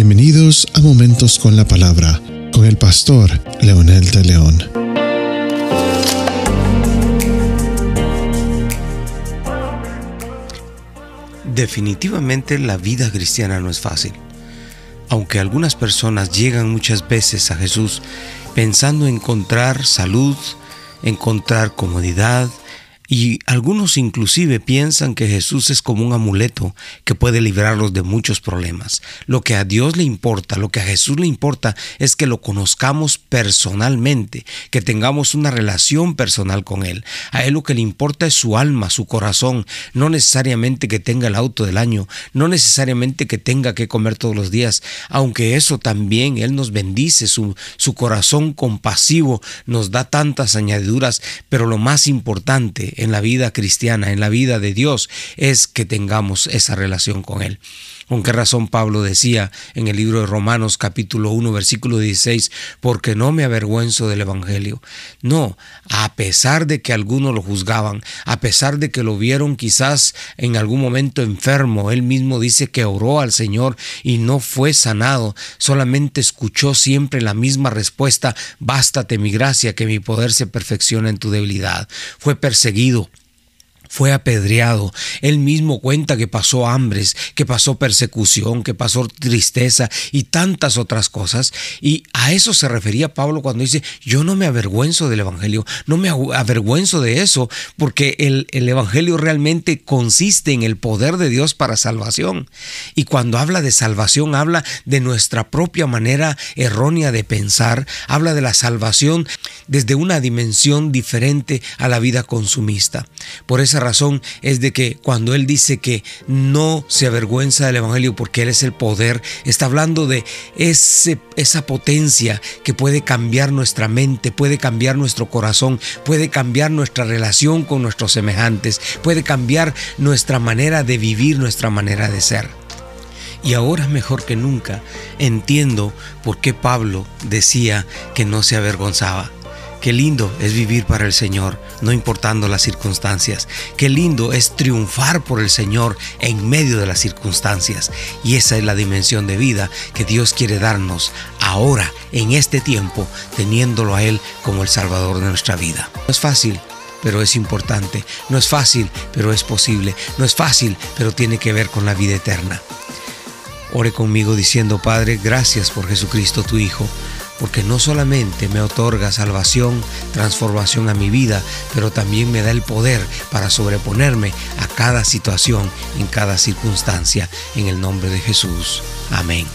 Bienvenidos a Momentos con la Palabra con el pastor Leonel de León. Definitivamente la vida cristiana no es fácil. Aunque algunas personas llegan muchas veces a Jesús pensando encontrar salud, encontrar comodidad, y algunos inclusive piensan que Jesús es como un amuleto que puede librarlos de muchos problemas. Lo que a Dios le importa, lo que a Jesús le importa es que lo conozcamos personalmente, que tengamos una relación personal con Él. A Él lo que le importa es su alma, su corazón, no necesariamente que tenga el auto del año, no necesariamente que tenga que comer todos los días, aunque eso también Él nos bendice, su, corazón compasivo nos da tantas añadiduras, pero lo más importante en la vida cristiana, en la vida de Dios, es que tengamos esa relación con Él. ¿Con qué razón Pablo decía en el libro de Romanos capítulo 1 versículo 16, porque no me avergüenzo del Evangelio? No, a pesar de que algunos lo juzgaban, a pesar de que lo vieron quizás en algún momento enfermo, él mismo dice que oró al Señor y no fue sanado, solamente escuchó siempre la misma respuesta, bástate mi gracia, que mi poder se perfecciona en tu debilidad. Fue perseguido, fue apedreado. Él mismo cuenta que pasó hambres, que pasó persecución, que pasó tristeza y tantas otras cosas. Y a eso se refería Pablo cuando dice, yo no me avergüenzo del Evangelio, no me avergüenzo de eso, porque el, el Evangelio realmente consiste en el poder de Dios para salvación. Y cuando habla de salvación, habla de nuestra propia manera errónea de pensar, habla de la salvación desde una dimensión diferente a la vida consumista. Por esa razón es de que cuando Él dice que no se avergüenza del Evangelio porque Él es el poder, está hablando de ese, esa potencia que puede cambiar nuestra mente, puede cambiar nuestro corazón, puede cambiar nuestra relación con nuestros semejantes, puede cambiar nuestra manera de vivir, nuestra manera de ser. Y ahora mejor que nunca entiendo por qué Pablo decía que no se avergonzaba. Qué lindo es vivir para el Señor, no importando las circunstancias. Qué lindo es triunfar por el Señor en medio de las circunstancias. Y esa es la dimensión de vida que Dios quiere darnos ahora, en este tiempo, teniéndolo a Él como el Salvador de nuestra vida. No es fácil, pero es importante. No es fácil, pero es posible. No es fácil, pero tiene que ver con la vida eterna. Ore conmigo diciendo, Padre, gracias por Jesucristo tu Hijo porque no solamente me otorga salvación, transformación a mi vida, pero también me da el poder para sobreponerme a cada situación, en cada circunstancia, en el nombre de Jesús. Amén.